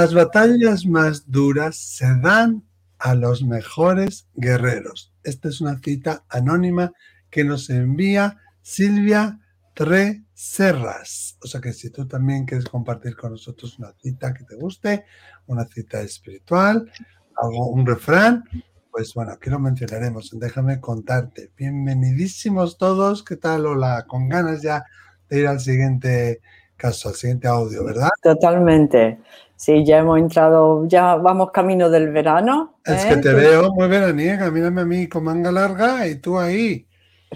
Las batallas más duras se dan a los mejores guerreros. Esta es una cita anónima que nos envía Silvia Treserras. O sea que si tú también quieres compartir con nosotros una cita que te guste, una cita espiritual, algo, un refrán, pues bueno, aquí lo mencionaremos. Déjame contarte. Bienvenidísimos todos. ¿Qué tal? Hola, con ganas ya de ir al siguiente caso, al siguiente audio, ¿verdad? Totalmente. Sí, ya hemos entrado, ya vamos camino del verano. Es que ¿eh? te veo muy veraniega, mírame a mí con manga larga y tú ahí.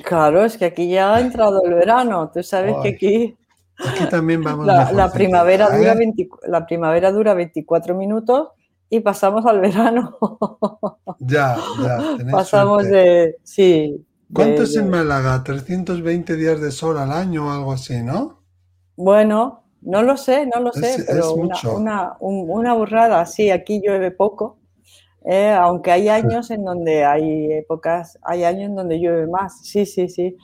Claro, es que aquí ya ha entrado el verano, tú sabes que aquí... Aquí también vamos. La, primavera dura la primavera dura 24 minutos y pasamos al verano. Ya, ya. Pasamos de, sí. ¿Cuánto es en Málaga? ¿320 días de sol al año o algo así, no? Bueno, no lo sé, no lo sé, pero una, una, burrada, sí, aquí llueve poco, eh, aunque hay años en donde hay épocas, hay años en donde llueve más, sí, sí, sí.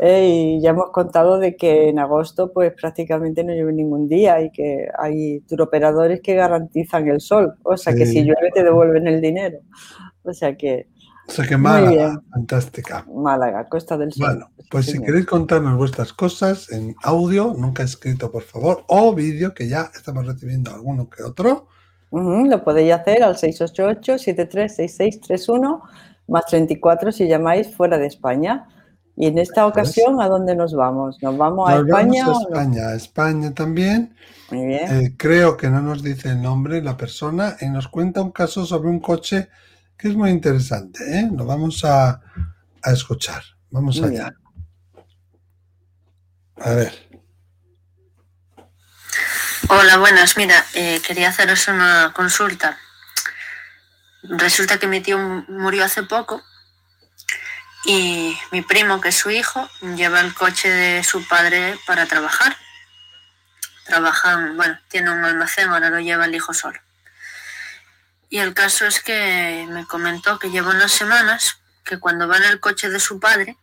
Eh, y ya hemos contado de que en agosto pues prácticamente no llueve ningún día y que hay turoperadores que garantizan el sol, o sea que si llueve te devuelven el dinero. O sea que o sea que Málaga, fantástica. Málaga, Costa del Sol. Bueno, pues si queréis contarnos vuestras cosas en audio, nunca escrito, por favor, o vídeo, que ya estamos recibiendo alguno que otro. lo podéis hacer al 688-736631, más 34 si llamáis fuera de España. Y en esta ocasión, ¿a dónde nos vamos? ¿Nos vamos a España? Vamos a España, España también. Muy bien. Eh, creo que no nos dice el nombre la persona y nos cuenta un caso sobre un coche que es muy interesante. ¿eh? Lo vamos a, escuchar. Vamos allá. A ver. Hola, buenas. Mira, eh, quería haceros una consulta. Resulta que mi tío murió hace poco y mi primo, que es su hijo, lleva el coche de su padre para trabajar. Trabajan, bueno, tiene un almacén, ahora lo lleva el hijo solo. Y el caso es que me comentó que lleva unas semanas que cuando va en el coche de su padre,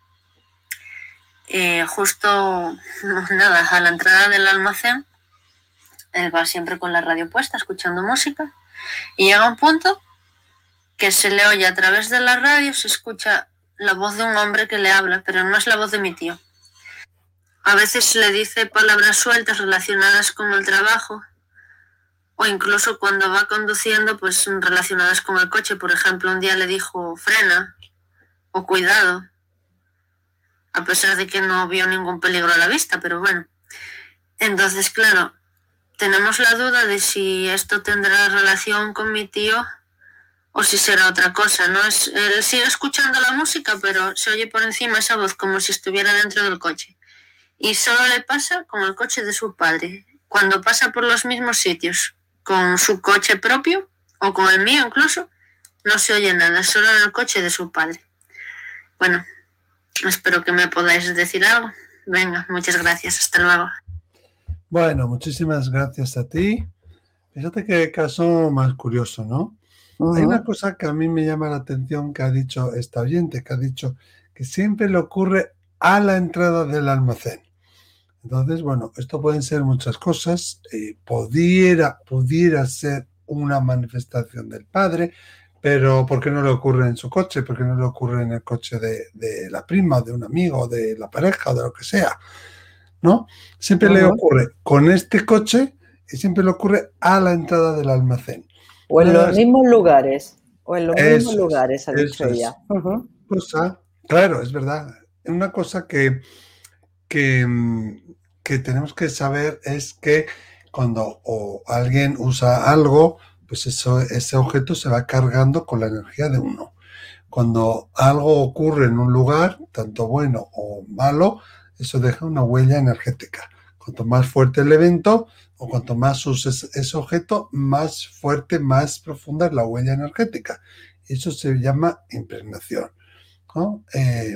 eh, justo nada, a la entrada del almacén, él va siempre con la radio puesta, escuchando música, y llega un punto que se le oye a través de la radio, se escucha la voz de un hombre que le habla, pero no es la voz de mi tío. A veces le dice palabras sueltas relacionadas con el trabajo o incluso cuando va conduciendo, pues relacionadas con el coche. Por ejemplo, un día le dijo frena o cuidado, a pesar de que no vio ningún peligro a la vista, pero bueno. Entonces, claro, tenemos la duda de si esto tendrá relación con mi tío o si será otra cosa, ¿no? Es, él sigue escuchando la música, pero se oye por encima esa voz como si estuviera dentro del coche. Y solo le pasa con el coche de su padre, cuando pasa por los mismos sitios con su coche propio o con el mío incluso, no se oye nada, solo en el coche de su padre. Bueno, espero que me podáis decir algo. Venga, muchas gracias, hasta luego. Bueno, muchísimas gracias a ti. Fíjate qué caso más curioso, ¿no? Hay una cosa que a mí me llama la atención que ha dicho esta oyente, que ha dicho que siempre le ocurre a la entrada del almacén. Entonces, bueno, esto pueden ser muchas cosas. Eh, pudiera, pudiera ser una manifestación del padre, pero ¿por qué no le ocurre en su coche? ¿Por qué no le ocurre en el coche de, la prima, de un amigo, de la pareja, o de lo que sea? ¿No? Siempre le ocurre con este coche y siempre le ocurre a la entrada del almacén. O en los mismos lugares. O en los mismos lugares, ha dicho ella. claro, es verdad. Una cosa que, que, que tenemos que saber es que cuando alguien usa algo, pues eso, ese objeto se va cargando con la energía de uno. Cuando algo ocurre en un lugar, tanto bueno o malo, eso deja una huella energética. Cuanto más fuerte el evento o cuanto más uses ese objeto, más fuerte, más profunda es la huella energética. Eso se llama impregnación. Eh,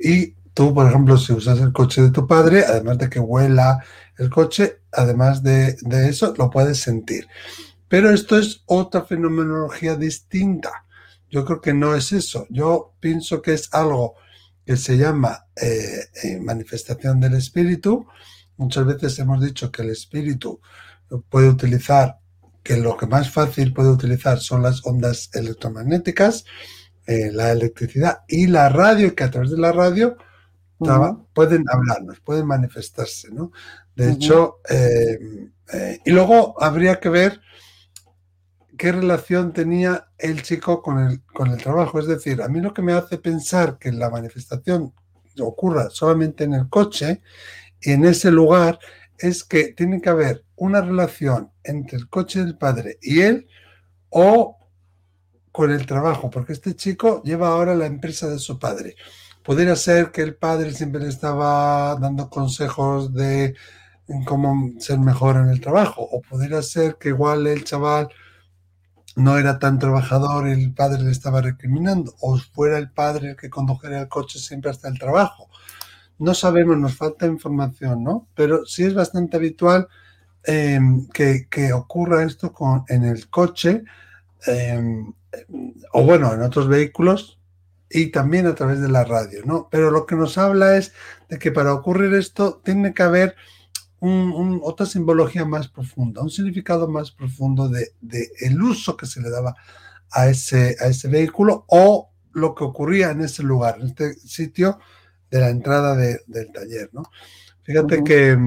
y tú, por ejemplo, si usas el coche de tu padre, además de que huela el coche, además de, eso, lo puedes sentir. Pero esto es otra fenomenología distinta. Yo creo que no es eso. Yo pienso que es algo que se llama eh, eh, manifestación del espíritu. Muchas veces hemos dicho que el espíritu puede utilizar que lo que más fácil puede utilizar son las ondas electromagnéticas, eh, la electricidad y la radio, que a través de la radio pueden hablarnos, pueden manifestarse, ¿no? De hecho, eh, eh, y luego habría que ver qué relación tenía el chico con el, con el trabajo. Es decir, a mí lo que me hace pensar que la manifestación ocurra solamente en el coche y en ese lugar es que tiene que haber una relación entre el coche del padre y él o con el trabajo, porque este chico lleva ahora la empresa de su padre. Podría ser que el padre siempre le estaba dando consejos de cómo ser mejor en el trabajo, o podría ser que igual el chaval no era tan trabajador y el padre le estaba recriminando, o fuera el padre el que condujera el coche siempre hasta el trabajo. No sabemos, nos falta información, ¿no? Pero sí es bastante habitual em, que, ocurra esto con, en el coche, em, o bueno, en otros vehículos, y también a través de la radio, ¿no? Pero lo que nos habla es de que para ocurrir esto tiene que haber otra simbología más profunda, un significado más profundo de, el uso que se le daba a ese, a ese vehículo o lo que ocurría en ese lugar, en este sitio de la entrada del taller, ¿no? Fíjate que,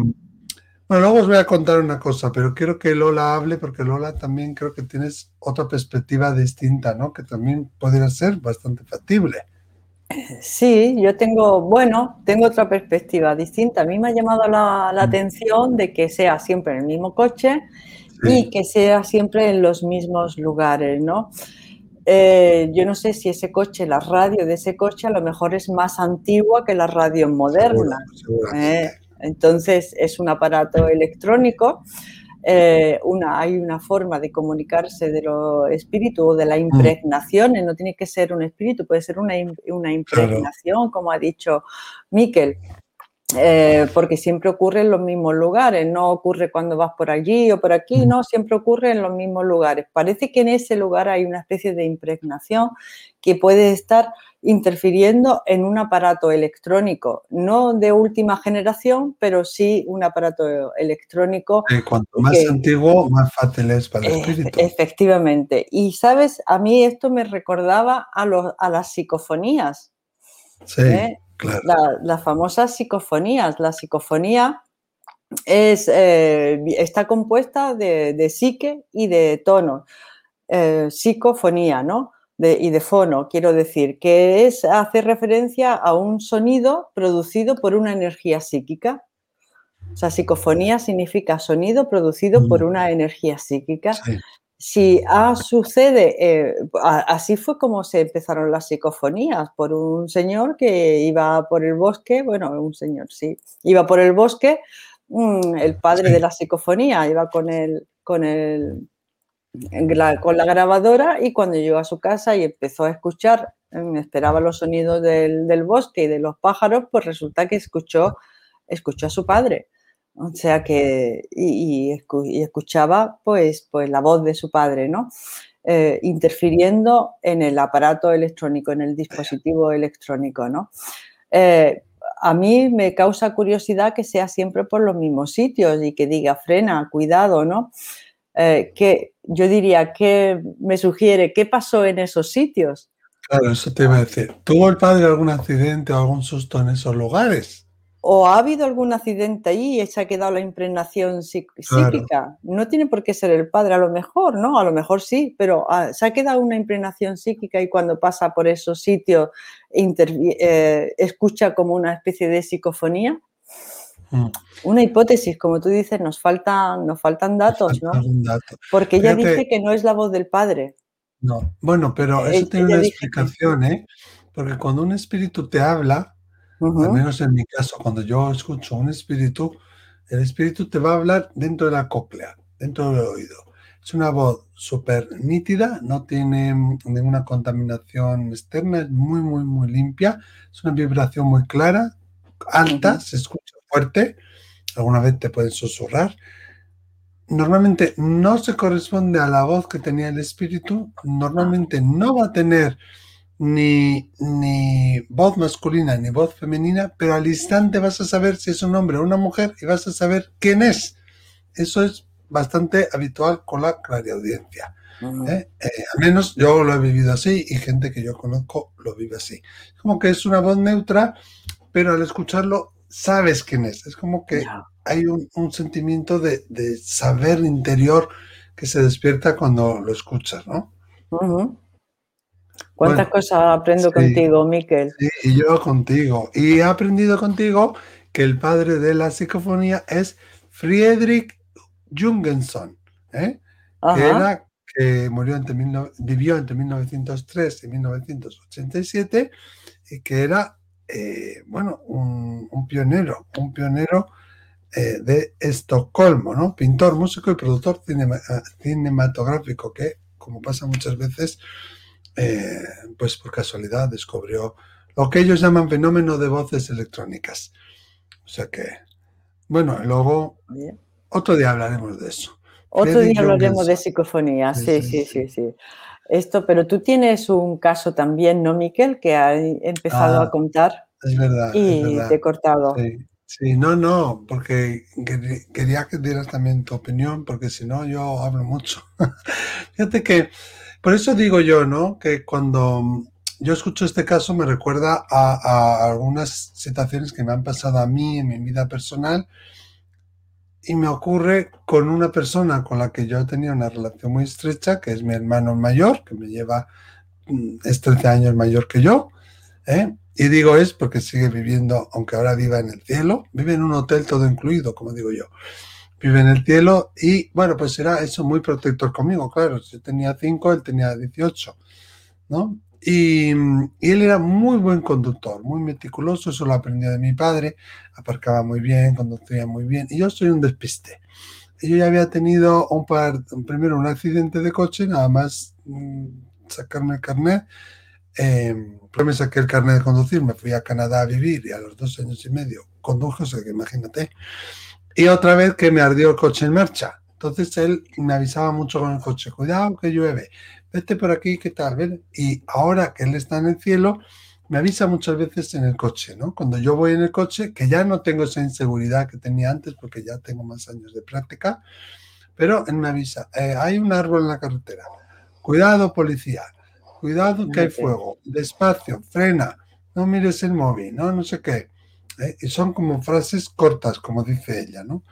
bueno, luego os voy a contar una cosa, pero quiero que Lola hable porque Lola también creo que tienes otra perspectiva distinta, ¿no? Que también podría ser bastante factible. Sí, yo tengo, bueno, tengo otra perspectiva distinta. A mí me ha llamado la, mm. atención de que sea siempre el mismo coche y que sea siempre en los mismos lugares, ¿no? Eh, yo no sé si ese coche, la radio de ese coche a lo mejor es más antigua que la radio moderna. ¿eh? Entonces es un aparato electrónico eh, una, hay una forma de comunicarse de los espíritus o de la mm. impregnación, no tiene que ser un espíritu, puede ser una, impregnación, como ha dicho Miquel. Eh, porque siempre ocurre en los mismos lugares, no ocurre cuando vas por allí o por aquí, mm. no, siempre ocurre en los mismos lugares. Parece que en ese lugar hay una especie de impregnación que puede estar interfiriendo en un aparato electrónico, no de última generación, pero sí un aparato electrónico. cuanto más antiguo, más fácil es para el espíritu. Efectivamente. Y sabes, a mí esto me recordaba a, a las psicofonías. Sí, ¿eh? Claro. las famosas psicofonías. La psicofonía es, eh, está compuesta de, psique y de tono. Eh, psicofonía, ¿no? y de fono, quiero decir, que es hacer referencia a un sonido producido por una energía psíquica. O sea, psicofonía significa sonido producido por mm. una energía psíquica. Si ah, sucede, eh, así fue como se empezaron las psicofonías, por un señor que iba por el bosque, bueno, un señor, sí, iba por el bosque, mm, el padre de la psicofonía, iba con el, con el con la grabadora y cuando llegó a su casa y empezó a escuchar, em, esperaba los sonidos del, bosque y de los pájaros, pues resulta que escuchó, escuchó a su padre. O sea que, y, escuchaba pues, pues la voz de su padre, ¿no? Eh, interfiriendo en el aparato electrónico, en el dispositivo electrónico, ¿no? Eh, a mí me causa curiosidad que sea siempre por los mismos sitios y que diga frena, cuidado, ¿no? Eh, que yo diría que me sugiere qué pasó en esos sitios. Claro, eso te iba a decir. ¿Tuvo el padre algún accidente o algún susto en esos lugares? ¿O ha habido algún accidente ahí y se ha quedado la impregnación psíquica? No tiene por qué ser el padre, a lo mejor, ¿no? A lo mejor sí, pero ah, se ha quedado una impregnación psíquica y cuando pasa por esos sitios eh, escucha como una especie de psicofonía. Mm. Una hipótesis, como tú dices, nos faltan, nos faltan datos, ¿no? Porque ella dice que no es la voz del padre. No, bueno, pero eso tiene una explicación, ¿eh? Porque cuando un espíritu te habla, al menos en mi caso, cuando yo escucho un espíritu, el espíritu te va a hablar dentro de la cóclea, dentro del oído. Es una voz súper nítida, no tiene ninguna contaminación externa, es muy, muy, muy limpia, es una vibración muy clara, alta, se escucha fuerte, alguna vez te pueden susurrar. Normalmente no se corresponde a la voz que tenía el espíritu, normalmente no va a tener ni, ni voz masculina ni voz femenina, pero al instante vas a saber si es un hombre o una mujer y vas a saber quién es. Eso es bastante habitual con la clariaudiencia. ¿eh? Eh, al menos yo lo he vivido así y gente que yo conozco lo vive así. Como que es una voz neutra, pero al escucharlo sabes quién es. Es como que hay un, sentimiento de, saber interior que se despierta cuando lo escuchas, ¿no? ¿Cuántas cosas aprendo contigo, Miquel? Sí, y yo contigo. Y he aprendido contigo que el padre de la psicofonía es Friedrich Jungenson, ¿eh? que, era, que murió entre vivió entre 1903 y 1987 y que era, eh, bueno, un, pionero, un pionero eh, de Estocolmo, ¿no? Pintor, músico y productor cinematográfico que, como pasa muchas veces, pues por casualidad descubrió lo que ellos llaman fenómeno de voces electrónicas. O sea que, bueno, luego otro día hablaremos de eso. Otro día hablaremos de psicofonía, sí sí, sí, sí, Esto, pero tú tienes un caso también, ¿no, Miquel? Que ha empezado a ah, contar. Es verdad. Y te he cortado. Sí, no, no, porque quería que dieras también tu opinión, porque si no yo hablo mucho. Fíjate que, por eso digo yo, ¿no? Que cuando yo escucho este caso me recuerda a, algunas situaciones que me han pasado a mí en mi vida personal y me ocurre con una persona con la que yo tenía una relación muy estrecha, que es mi hermano mayor, que me lleva, mm, es 13 años mayor que yo. ¿eh? Y digo es porque sigue viviendo, aunque ahora viva en el cielo, vive en un hotel todo incluido, como digo yo. Vive en el cielo y bueno, pues era eso muy protector conmigo, claro. Yo tenía 5, él tenía 18, ¿no? Y, él era muy buen conductor, muy meticuloso, eso lo aprendió de mi padre, aparcaba muy bien, conducía muy bien, y yo soy un despiste. Yo ya había tenido un par, primero un accidente de coche, nada más mm, sacarme el carnet, eh, me saqué el carnet de conducir, me fui a Canadá a vivir y a los dos años y medio conduje, o sea que imagínate. Y otra vez que me ardió el coche en marcha. Entonces él me avisaba mucho con el coche, cuidado que llueve, vete por aquí, ¿qué tal? Y ahora que él está en el cielo, me avisa muchas veces en el coche, ¿no? Cuando yo voy en el coche, que ya no tengo esa inseguridad que tenía antes porque ya tengo más años de práctica, pero él me avisa, eh, hay un árbol en la carretera, cuidado policía, cuidado que hay fuego, despacio, frena, no mires el móvil, no, no sé qué. ¿Eh? Y son como frases cortas, como dice ella, ¿no?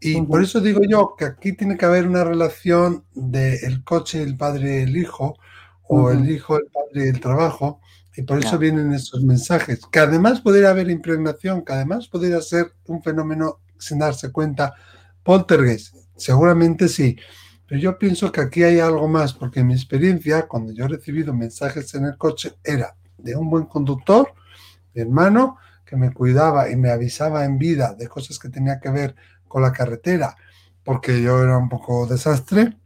Y por eso digo yo que aquí tiene que haber una relación del coche, el padre, el hijo, o el hijo, el padre, el trabajo, y por eso vienen esos mensajes, que además podría haber impregnación, que además podría ser un fenómeno sin darse cuenta, poltergeist, seguramente sí, pero yo pienso que aquí hay algo más, porque en mi experiencia, cuando yo he recibido mensajes en el coche, era de un buen conductor, mi hermano, que me cuidaba y me avisaba en vida de cosas que tenía que ver con la carretera, porque yo era un poco desastre.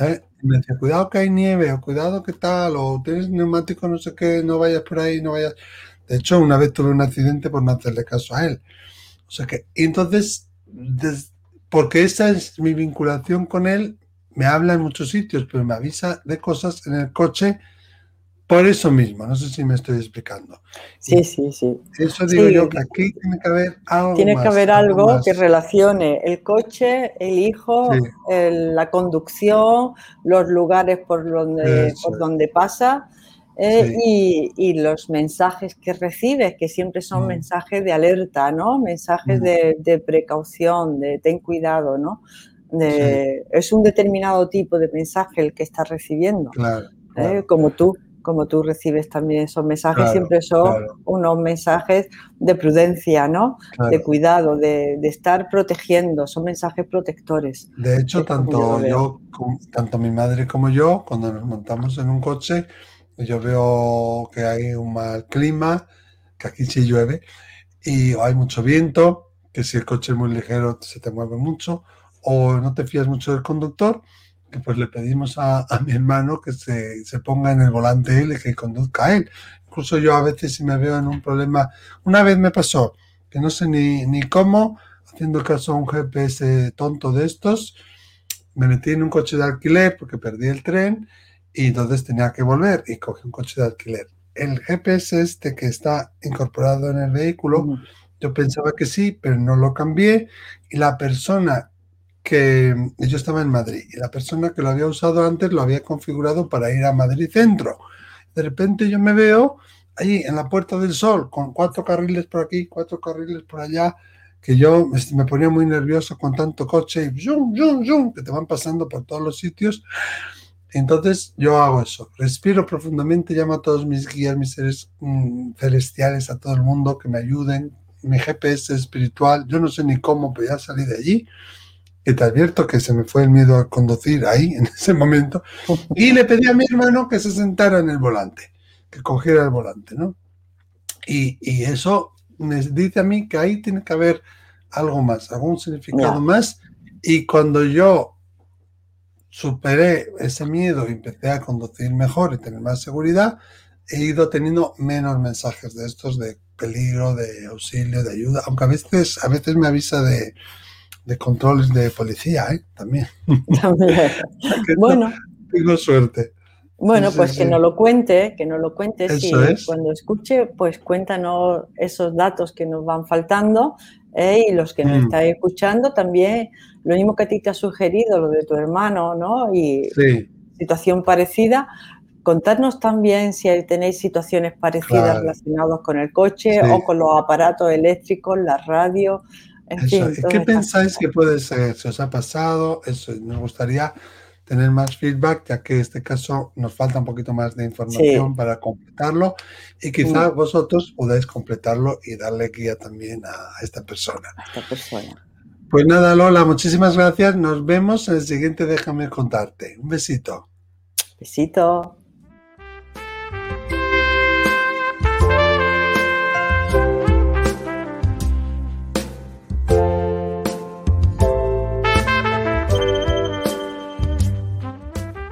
¿eh? me decía, cuidado que hay nieve, o cuidado que tal, o tienes neumático, no sé qué, no vayas por ahí, no vayas. De hecho, una vez tuve un accidente por no hacerle caso a él. O sea que, y entonces, porque esa es mi vinculación con él, me habla en muchos sitios, pero me avisa de cosas en el coche por eso mismo, no sé si me estoy explicando. Sí, sí, sí. Eso digo yo, que aquí tiene que haber algo. Tiene que haber algo, que relacione el coche, el hijo, la conducción, los lugares por donde, por donde pasa. Eh, y, los mensajes que recibe, que siempre son mm. mensajes de alerta, ¿no? Mensajes mm. de, precaución, de ten cuidado, ¿no? Es un determinado tipo de mensaje el que estás recibiendo, claro, ¿eh? como tú como tú recibes también esos mensajes, siempre son unos mensajes de prudencia, ¿no? De cuidado, de, estar protegiendo, son mensajes protectores. De hecho, tanto yo, tanto mi madre como yo, cuando nos montamos en un coche, yo veo que hay un mal clima, que aquí sí llueve, y hay mucho viento, que si el coche es muy ligero se te mueve mucho, o no te fías mucho del conductor, pues le pedimos a, mi hermano que se, ponga en el volante él y que conduzca a él. Incluso yo a veces si me veo en un problema, una vez me pasó, que no sé ni, ni cómo, haciendo caso a un GPS tonto de estos, me metí en un coche de alquiler porque perdí el tren y entonces tenía que volver y cogí un coche de alquiler. El GPS este que está incorporado en el vehículo, yo pensaba que sí, pero no lo cambié y la persona que yo estaba en Madrid y la persona que lo había usado antes lo había configurado para ir a Madrid Centro. De repente yo me veo ahí en la Puerta del Sol con cuatro carriles por aquí, cuatro carriles por allá, que yo me ponía muy nervioso con tanto coche y zoom, zoom, zoom, que te van pasando por todos los sitios. Entonces yo hago eso, respiro profundamente, llamo a todos mis guías, mis seres mm, celestiales, a todo el mundo que me ayuden, mi GPS espiritual, yo no sé ni cómo, pero ya salí de allí, y te advierto que se me fue el miedo a conducir ahí en ese momento, y le pedí a mi hermano que se sentara en el volante, que cogiera el volante, ¿no? Y, y eso me dice a mí que ahí tiene que haber algo más, algún significado más, y cuando yo superé ese miedo y empecé a conducir mejor y tener más seguridad, he ido teniendo menos mensajes de estos de peligro, de auxilio, de ayuda, aunque a veces, a veces me avisa de, controles de policía, ¿eh? También. bueno. Tengo suerte. Bueno, pues que no lo cuente, que no lo cuente. y cuando escuche, pues cuéntanos esos datos que nos van faltando ¿eh? y los que nos mm. estáis escuchando también, lo mismo que a ti te ha sugerido, lo de tu hermano, ¿no? Y situación parecida. Contarnos también si tenéis situaciones parecidas relacionadas con el coche o con los aparatos eléctricos, la radio. En fin, ¿Qué pensáis que puede ser? ¿Se os ha pasado? Eso, nos gustaría tener más feedback, ya que en este caso nos falta un poquito más de información para completarlo y quizás vosotros podáis completarlo y darle guía también a esta persona. esta persona. Pues nada, Lola, muchísimas gracias. Nos vemos en el siguiente Déjame contarte. Un besito. Besito.